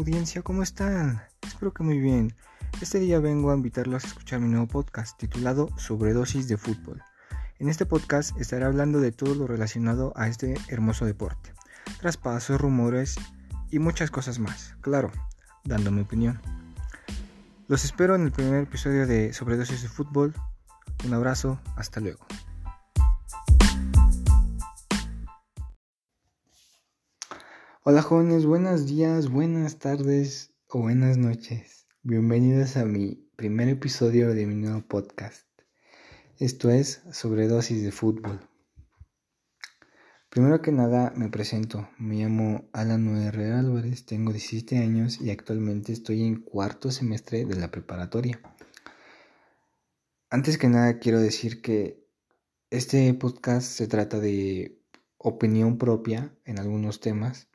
audiencia, ¿cómo están? Espero que muy bien. Este día vengo a invitarlos a escuchar mi nuevo podcast titulado Sobredosis de Fútbol. En este podcast estaré hablando de todo lo relacionado a este hermoso deporte, traspasos, rumores y muchas cosas más, claro, dando mi opinión. Los espero en el primer episodio de Sobredosis de Fútbol. Un abrazo, hasta luego. Hola jóvenes, buenos días, buenas tardes o buenas noches. Bienvenidos a mi primer episodio de mi nuevo podcast. Esto es Sobredosis de Fútbol. Primero que nada me presento, me llamo Alan R. Álvarez, tengo 17 años y actualmente estoy en cuarto semestre de la preparatoria. Antes que nada quiero decir que este podcast se trata de opinión propia en algunos temas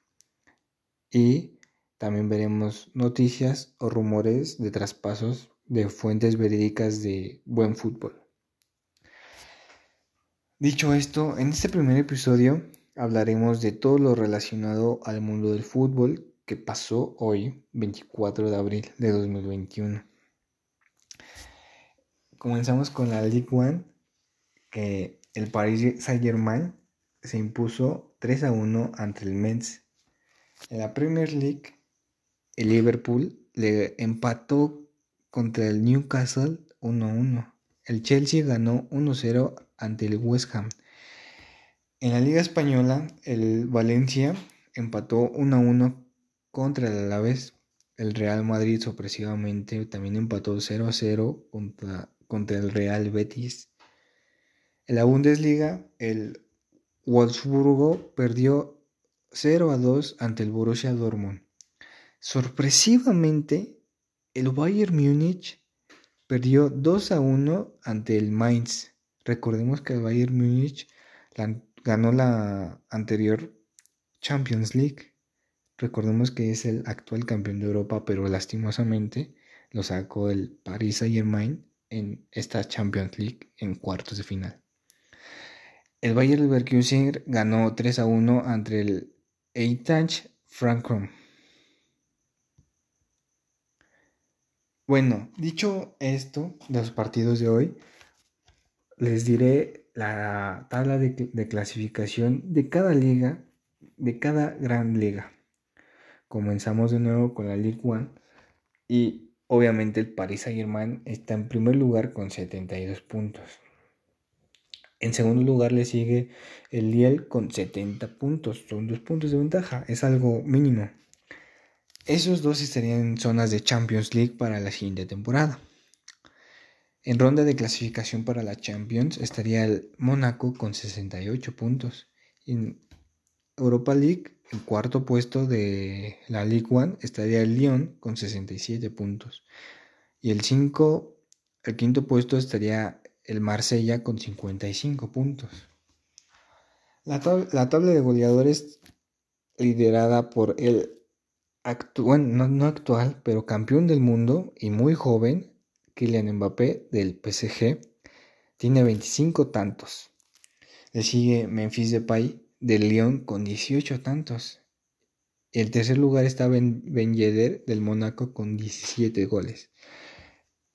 y también veremos noticias o rumores de traspasos de fuentes verídicas de buen fútbol. Dicho esto, en este primer episodio hablaremos de todo lo relacionado al mundo del fútbol que pasó hoy, 24 de abril de 2021. Comenzamos con la Ligue 1, que el Paris Saint-Germain se impuso 3 a 1 ante el Metz en la Premier League, el Liverpool le empató contra el Newcastle 1-1. El Chelsea ganó 1-0 ante el West Ham. En la Liga Española, el Valencia empató 1-1 contra el Alavés. El Real Madrid sorpresivamente también empató 0-0 contra, contra el Real Betis. En la Bundesliga, el Wolfsburgo perdió 0 a 2 ante el Borussia Dortmund. Sorpresivamente, el Bayern Múnich perdió 2 a 1 ante el Mainz. Recordemos que el Bayern Múnich ganó la anterior Champions League. Recordemos que es el actual campeón de Europa, pero lastimosamente lo sacó el Paris Saint-Germain en esta Champions League en cuartos de final. El Bayern Leverkusen ganó 3 a 1 ante el Eintracht Frankfurt. Bueno, dicho esto de los partidos de hoy, les diré la tabla de, de, clasificación de cada liga, de cada gran liga. Comenzamos de nuevo con la Ligue 1 y obviamente el Paris Saint-Germain está en primer lugar con 72 puntos. En segundo lugar le sigue el Liel con 70 puntos. Son dos puntos de ventaja. Es algo mínimo. Esos dos estarían en zonas de Champions League para la siguiente temporada. En ronda de clasificación para la Champions estaría el Mónaco con 68 puntos. En Europa League, en cuarto puesto de la League One, estaría el Lyon con 67 puntos. Y el, cinco, el quinto puesto estaría el Marsella con 55 puntos. La, tabla de goleadores liderada por el no, no, actual, pero campeón del mundo y muy joven, Kylian Mbappé del PSG, tiene 25 tantos. Le sigue Memphis Depay del Lyon con 18 tantos. En tercer lugar está Ben, ben Yedder del Mónaco con 17 goles.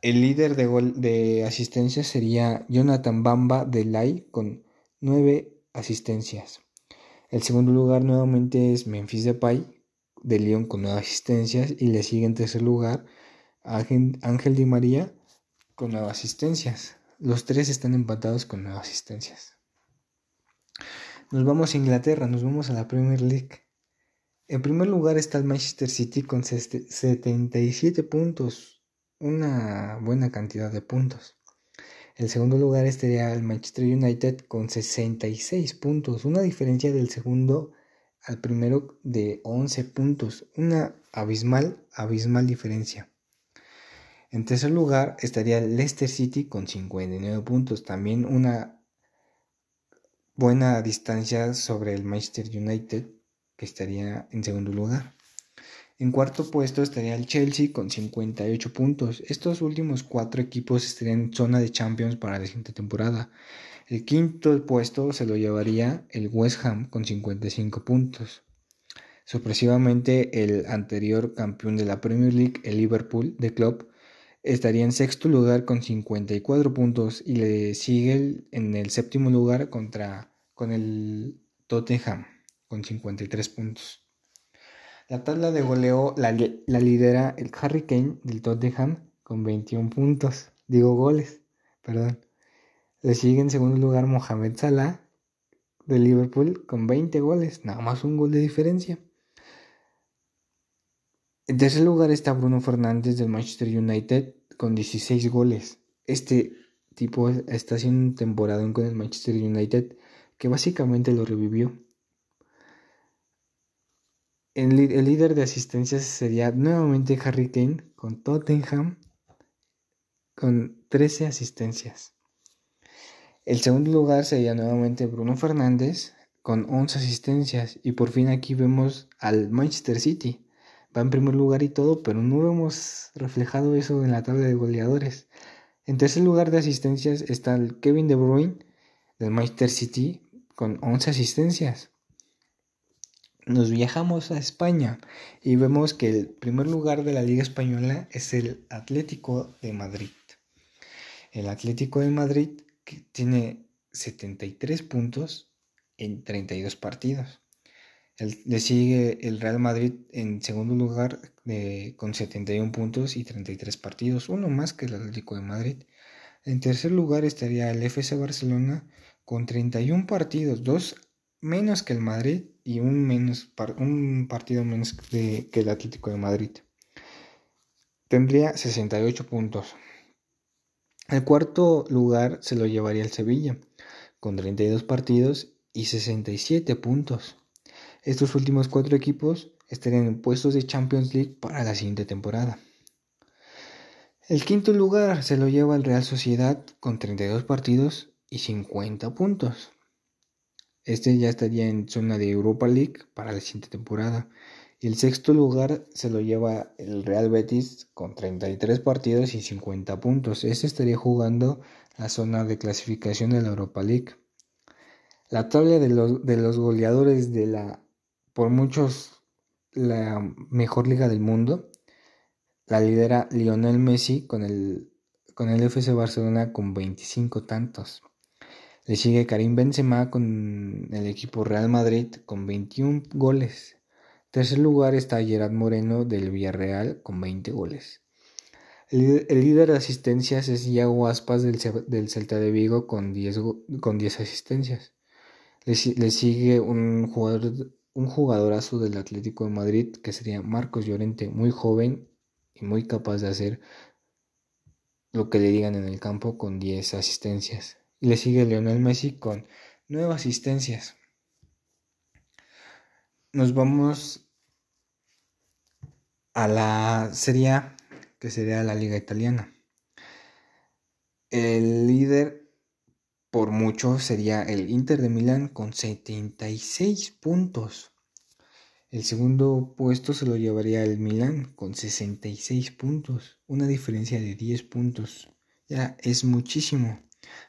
El líder de, gol, de asistencias sería Jonathan Bamba de Lai con 9 asistencias. El segundo lugar nuevamente es Memphis Depay de Lyon con 9 asistencias y le sigue en tercer lugar Ángel Di María con 9 asistencias. Los tres están empatados con 9 asistencias. Nos vamos a Inglaterra, nos vamos a la Premier League. En primer lugar está el Manchester City con 77 puntos una buena cantidad de puntos. El segundo lugar estaría el Manchester United con 66 puntos, una diferencia del segundo al primero de 11 puntos, una abismal, abismal diferencia. En tercer lugar estaría el Leicester City con 59 puntos, también una buena distancia sobre el Manchester United que estaría en segundo lugar. En cuarto puesto estaría el Chelsea con 58 puntos. Estos últimos cuatro equipos estarían en zona de Champions para la siguiente temporada. El quinto puesto se lo llevaría el West Ham con 55 puntos. Sorpresivamente, el anterior campeón de la Premier League, el Liverpool de Club, estaría en sexto lugar con 54 puntos y le sigue en el séptimo lugar contra, con el Tottenham con 53 puntos. La tabla de goleo la, la lidera el Harry Kane del Tottenham con 21 puntos, digo goles, perdón. Le sigue en segundo lugar Mohamed Salah de Liverpool con 20 goles, nada más un gol de diferencia. En tercer lugar está Bruno Fernández del Manchester United con 16 goles. Este tipo está haciendo un temporada con el Manchester United que básicamente lo revivió. El, el, líder de asistencias sería nuevamente Harry Kane con Tottenham con 13 asistencias. El segundo lugar sería nuevamente Bruno Fernández con 11 asistencias y por fin aquí vemos al Manchester City va en primer lugar y todo, pero no hemos reflejado eso en la tabla de goleadores. En tercer lugar de asistencias está el Kevin De Bruyne del Manchester City con 11 asistencias. Nos viajamos a España y vemos que el primer lugar de la Liga Española es el Atlético de Madrid. El Atlético de Madrid que tiene 73 puntos en 32 partidos le sigue el Real Madrid en segundo lugar con 71 puntos y 33 partidos, uno más que el Atlético de Madrid. En tercer lugar estaría el FC Barcelona con 31 partidos, dos menos que el Madrid y un, menos, un partido menos que el Atlético de Madrid. Tendría 68 puntos. El cuarto lugar se lo llevaría el Sevilla, con 32 partidos y 67 puntos. Estos últimos cuatro equipos estarían en puestos de Champions League para la siguiente temporada. El quinto lugar se lo lleva el Real Sociedad con 32 partidos y 50 puntos. Este ya estaría en zona de Europa League para la siguiente temporada. Y el sexto lugar se lo lleva el Real Betis con 33 partidos y 50 puntos. Este estaría jugando la zona de clasificación de la Europa League. La tabla de los, de los goleadores de la por muchos la mejor liga del mundo. La lidera Lionel Messi con el, con el FC Barcelona con 25 tantos. Le sigue Karim Benzema con el equipo Real Madrid con 21 goles. Tercer lugar está Gerard Moreno del Villarreal con 20 goles. El, líder de asistencias es Iago Aspas del, del Celta de Vigo con 10, con 10 asistencias. Le, le, sigue un jugador un jugadorazo del Atlético de Madrid que sería Marcos Llorente, muy joven y muy capaz de hacer lo que le digan en el campo con 10 asistencias. Y le sigue Lionel Messi con 9 asistencias. Nos vamos a la Serie que sería la Liga Italiana. El líder por mucho sería el Inter de Milán con 76 puntos. El segundo puesto se lo llevaría el Milán con 66 puntos, una diferencia de 10 puntos. Ya es muchísimo.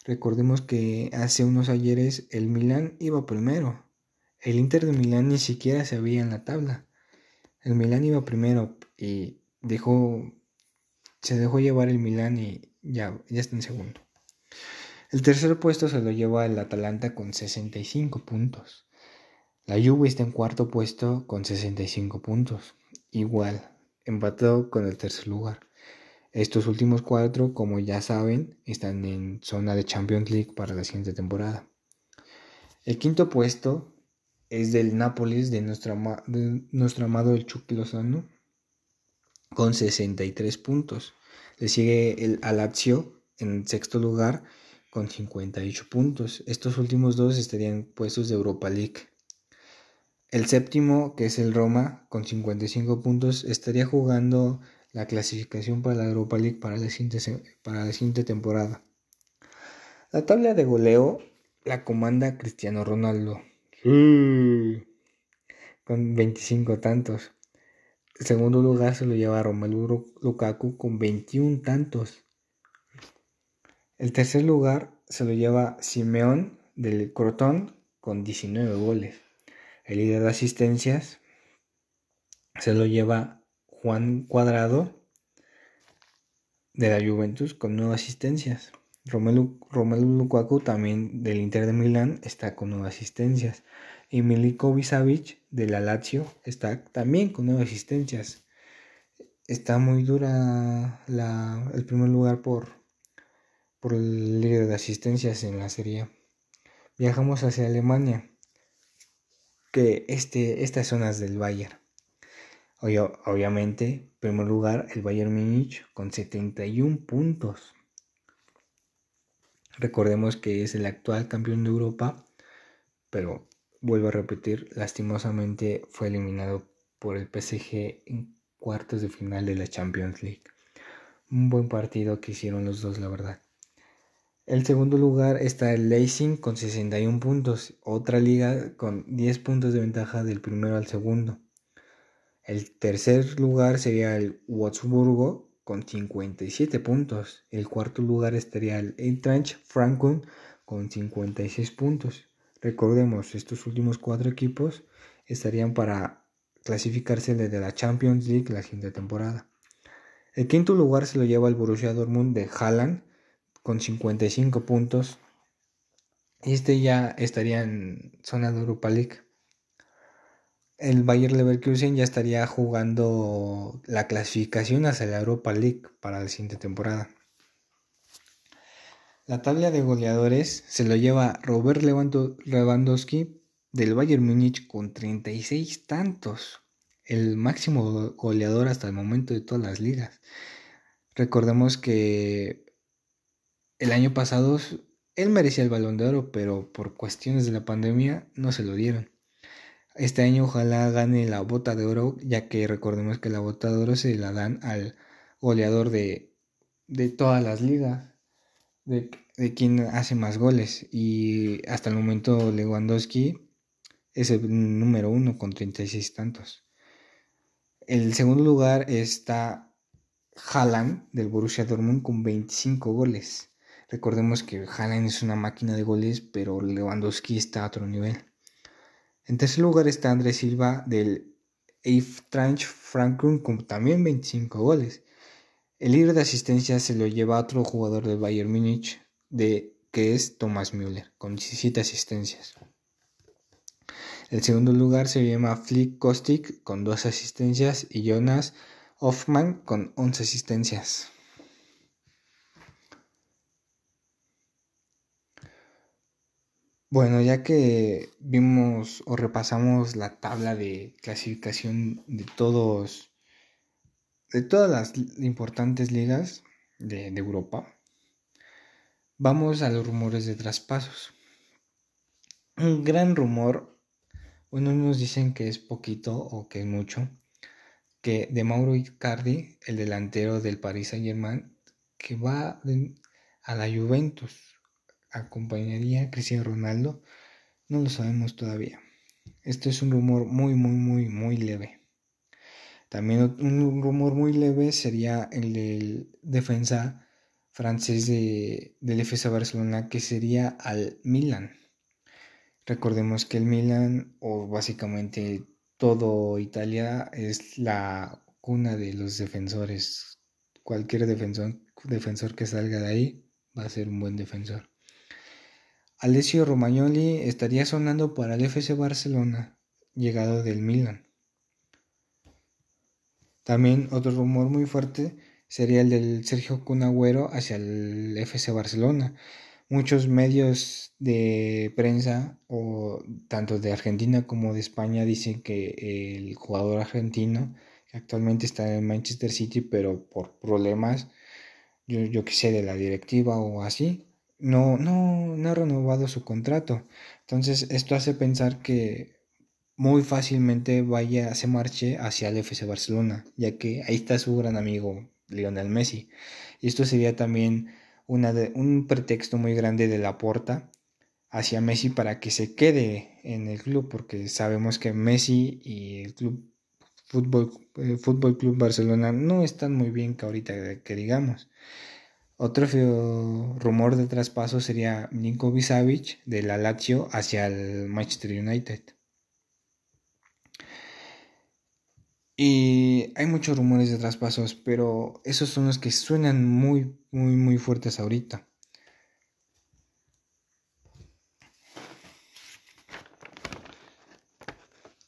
Recordemos que hace unos ayeres el Milán iba primero. El Inter de Milán ni siquiera se veía en la tabla. El Milán iba primero y dejó se dejó llevar el Milán y ya, ya está en segundo. El tercer puesto se lo lleva el Atalanta con 65 puntos. La Juve está en cuarto puesto con 65 puntos. Igual, empatado con el tercer lugar. Estos últimos cuatro, como ya saben, están en zona de Champions League para la siguiente temporada. El quinto puesto es del Nápoles de nuestro, de nuestro amado el Chucky Lozano con 63 puntos. Le sigue el Alazio en sexto lugar con 58 puntos. Estos últimos dos estarían puestos de Europa League. El séptimo, que es el Roma, con 55 puntos, estaría jugando la clasificación para la Europa League para la siguiente, para la siguiente temporada. La tabla de goleo la comanda Cristiano Ronaldo. Con 25 tantos. El segundo lugar se lo lleva Romelu Lukaku con 21 tantos. El tercer lugar se lo lleva Simeón del Crotón con 19 goles. El líder de asistencias se lo lleva Juan Cuadrado de la Juventus con nueve asistencias. Romelu, Romelu Lukaku también del Inter de Milán está con nueve asistencias. Y Miliko de la Lazio está también con nueve asistencias. Está muy dura la, el primer lugar por, por el líder de asistencias en la serie. Viajamos hacia Alemania, que este, estas zonas del Bayern. Obviamente, en primer lugar, el Bayern Múnich con 71 puntos. Recordemos que es el actual campeón de Europa, pero vuelvo a repetir, lastimosamente fue eliminado por el PSG en cuartos de final de la Champions League. Un buen partido que hicieron los dos, la verdad. El segundo lugar está el Leipzig con 61 puntos, otra liga con 10 puntos de ventaja del primero al segundo. El tercer lugar sería el Wolfsburgo con 57 puntos. El cuarto lugar estaría el Eintracht Frankfurt con 56 puntos. Recordemos, estos últimos cuatro equipos estarían para clasificarse desde la Champions League la siguiente temporada. El quinto lugar se lo lleva el Borussia Dortmund de Haaland con 55 puntos. Este ya estaría en zona de Europa League el Bayer Leverkusen ya estaría jugando la clasificación hacia la Europa League para la siguiente temporada. La tabla de goleadores se lo lleva Robert Lewandowski del Bayern Múnich con 36 tantos, el máximo goleador hasta el momento de todas las ligas. Recordemos que el año pasado él merecía el balón de oro, pero por cuestiones de la pandemia no se lo dieron. Este año ojalá gane la bota de oro, ya que recordemos que la bota de oro se la dan al goleador de, de todas las ligas, de, de quien hace más goles. Y hasta el momento Lewandowski es el número uno con 36 tantos. El segundo lugar está Haaland del Borussia Dortmund con 25 goles. Recordemos que Haaland es una máquina de goles, pero Lewandowski está a otro nivel. En tercer lugar está Andrés Silva del Eintracht Frankfurt con también 25 goles. El líder de asistencia se lo lleva otro jugador del Bayern Múnich, de, que es Thomas Müller, con 17 asistencias. El segundo lugar se llama Flick Kostic con 2 asistencias y Jonas Hoffman con 11 asistencias. Bueno, ya que vimos o repasamos la tabla de clasificación de todos, de todas las importantes ligas de, Europa, vamos a los rumores de traspasos. Un gran rumor, bueno, nos dicen que es poquito o que es mucho, que de Mauro Icardi, el delantero del Paris Saint Germain, que va a la Juventus acompañaría a Cristiano Ronaldo, no lo sabemos todavía. Esto es un rumor muy, muy, muy, muy leve. También un rumor muy leve sería el del defensa francés de, del FC Barcelona, que sería al Milan. Recordemos que el Milan, o básicamente todo Italia, es la cuna de los defensores. Cualquier defensor, defensor que salga de ahí va a ser un buen defensor. Alessio Romagnoli estaría sonando para el FC Barcelona, llegado del Milan. También otro rumor muy fuerte sería el del Sergio Cunagüero hacia el FC Barcelona. Muchos medios de prensa, o tanto de Argentina como de España, dicen que el jugador argentino, que actualmente está en Manchester City, pero por problemas, yo, yo que sé, de la directiva o así, no, no, no ha renovado su contrato. Entonces, esto hace pensar que muy fácilmente vaya, se marche hacia el FC Barcelona, ya que ahí está su gran amigo Lionel Messi. Y esto sería también una un pretexto muy grande de la porta hacia Messi para que se quede en el club, porque sabemos que Messi y el club Fútbol, eh, Fútbol Club Barcelona no están muy bien que ahorita que digamos. Otro rumor de traspaso sería Niko Savic de la Lazio hacia el Manchester United. Y hay muchos rumores de traspasos, pero esos son los que suenan muy, muy, muy fuertes ahorita.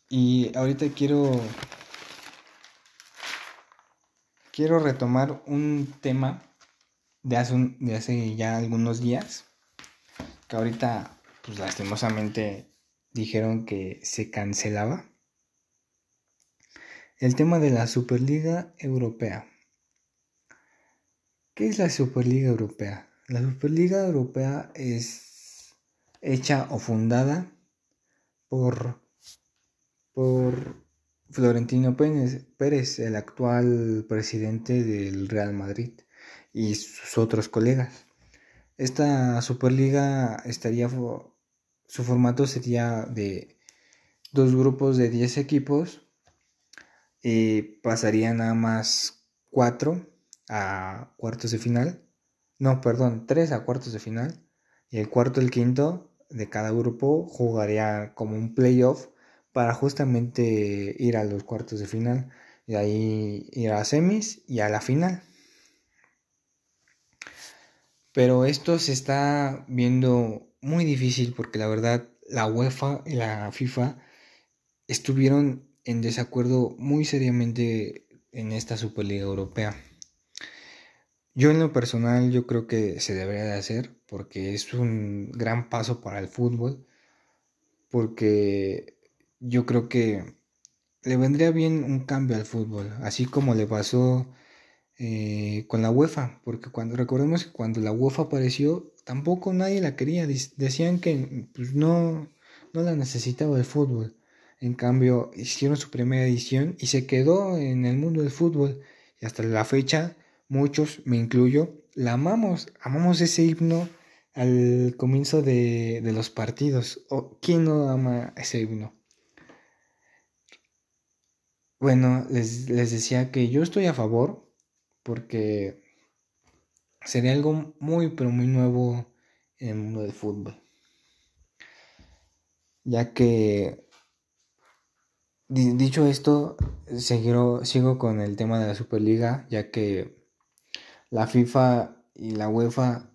Y ahorita quiero quiero retomar un tema de hace, de hace ya algunos días, que ahorita, pues lastimosamente, dijeron que se cancelaba. El tema de la Superliga Europea. ¿Qué es la Superliga Europea? La Superliga Europea es hecha o fundada por, por Florentino Pérez, el actual presidente del Real Madrid y sus otros colegas. Esta Superliga estaría su formato sería de dos grupos de 10 equipos y pasarían a más 4 a cuartos de final. No, perdón, 3 a cuartos de final. Y el cuarto el quinto de cada grupo jugaría como un playoff para justamente ir a los cuartos de final y ahí ir a semis y a la final. Pero esto se está viendo muy difícil porque la verdad la UEFA y la FIFA estuvieron en desacuerdo muy seriamente en esta Superliga Europea. Yo en lo personal yo creo que se debería de hacer porque es un gran paso para el fútbol porque yo creo que le vendría bien un cambio al fútbol, así como le pasó eh, con la UEFA, porque cuando recordemos que cuando la UEFA apareció, tampoco nadie la quería, decían que pues, no, no la necesitaba el fútbol. En cambio, hicieron su primera edición y se quedó en el mundo del fútbol. Y hasta la fecha, muchos, me incluyo, la amamos, amamos ese himno al comienzo de, de los partidos. ¿Quién no ama ese himno? Bueno, les, decía que yo estoy a favor porque sería algo muy, pero muy nuevo en el mundo del fútbol. Ya que, dicho esto, sigo, sigo con el tema de la Superliga, ya que la FIFA y la UEFA,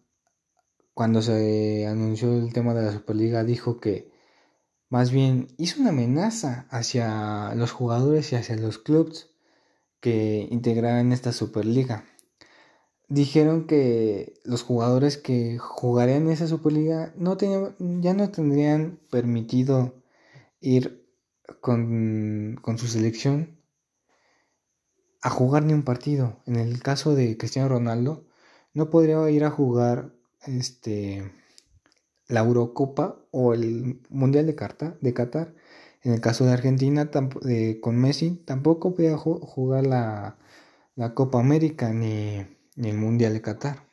cuando se anunció el tema de la Superliga, dijo que más bien hizo una amenaza hacia los jugadores y hacia los clubes que integraran esta Superliga. Dijeron que los jugadores que jugarían esa Superliga no ya no tendrían permitido ir con, con su selección a jugar ni un partido. En el caso de Cristiano Ronaldo, no podría ir a jugar este la Eurocopa o el Mundial de, Carta, de Qatar. En el caso de Argentina, con Messi, tampoco podía jugar la, Copa América ni, el Mundial de Qatar.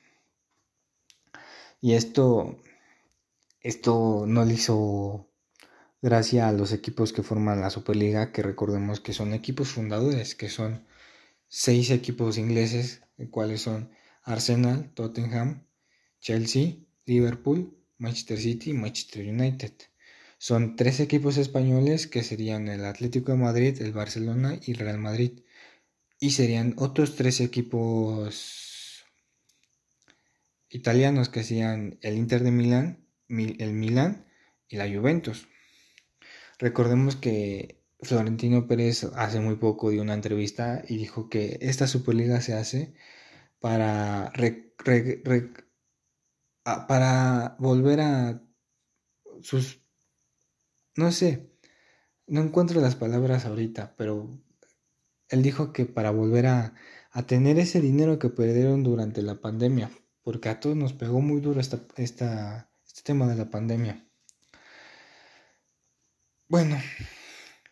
Y esto, esto no le hizo gracia a los equipos que forman la Superliga, que recordemos que son equipos fundadores, que son seis equipos ingleses, cuales son Arsenal, Tottenham, Chelsea, Liverpool, Manchester City y Manchester United. Son tres equipos españoles que serían el Atlético de Madrid, el Barcelona y el Real Madrid. Y serían otros tres equipos italianos que serían el Inter de Milán, el Milán y la Juventus. Recordemos que Florentino Pérez hace muy poco dio una entrevista y dijo que esta Superliga se hace para para volver a sus... No sé, no encuentro las palabras ahorita, pero él dijo que para volver a, a tener ese dinero que perdieron durante la pandemia, porque a todos nos pegó muy duro esta, esta, este tema de la pandemia. Bueno,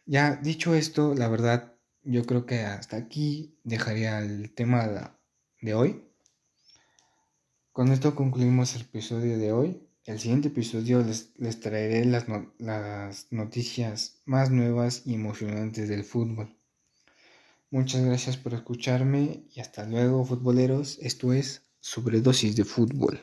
ya dicho esto, la verdad, yo creo que hasta aquí dejaría el tema de hoy. Con esto concluimos el episodio de hoy. El siguiente episodio les, traeré las, las noticias más nuevas y emocionantes del fútbol. Muchas gracias por escucharme y hasta luego futboleros. Esto es Sobredosis de Fútbol.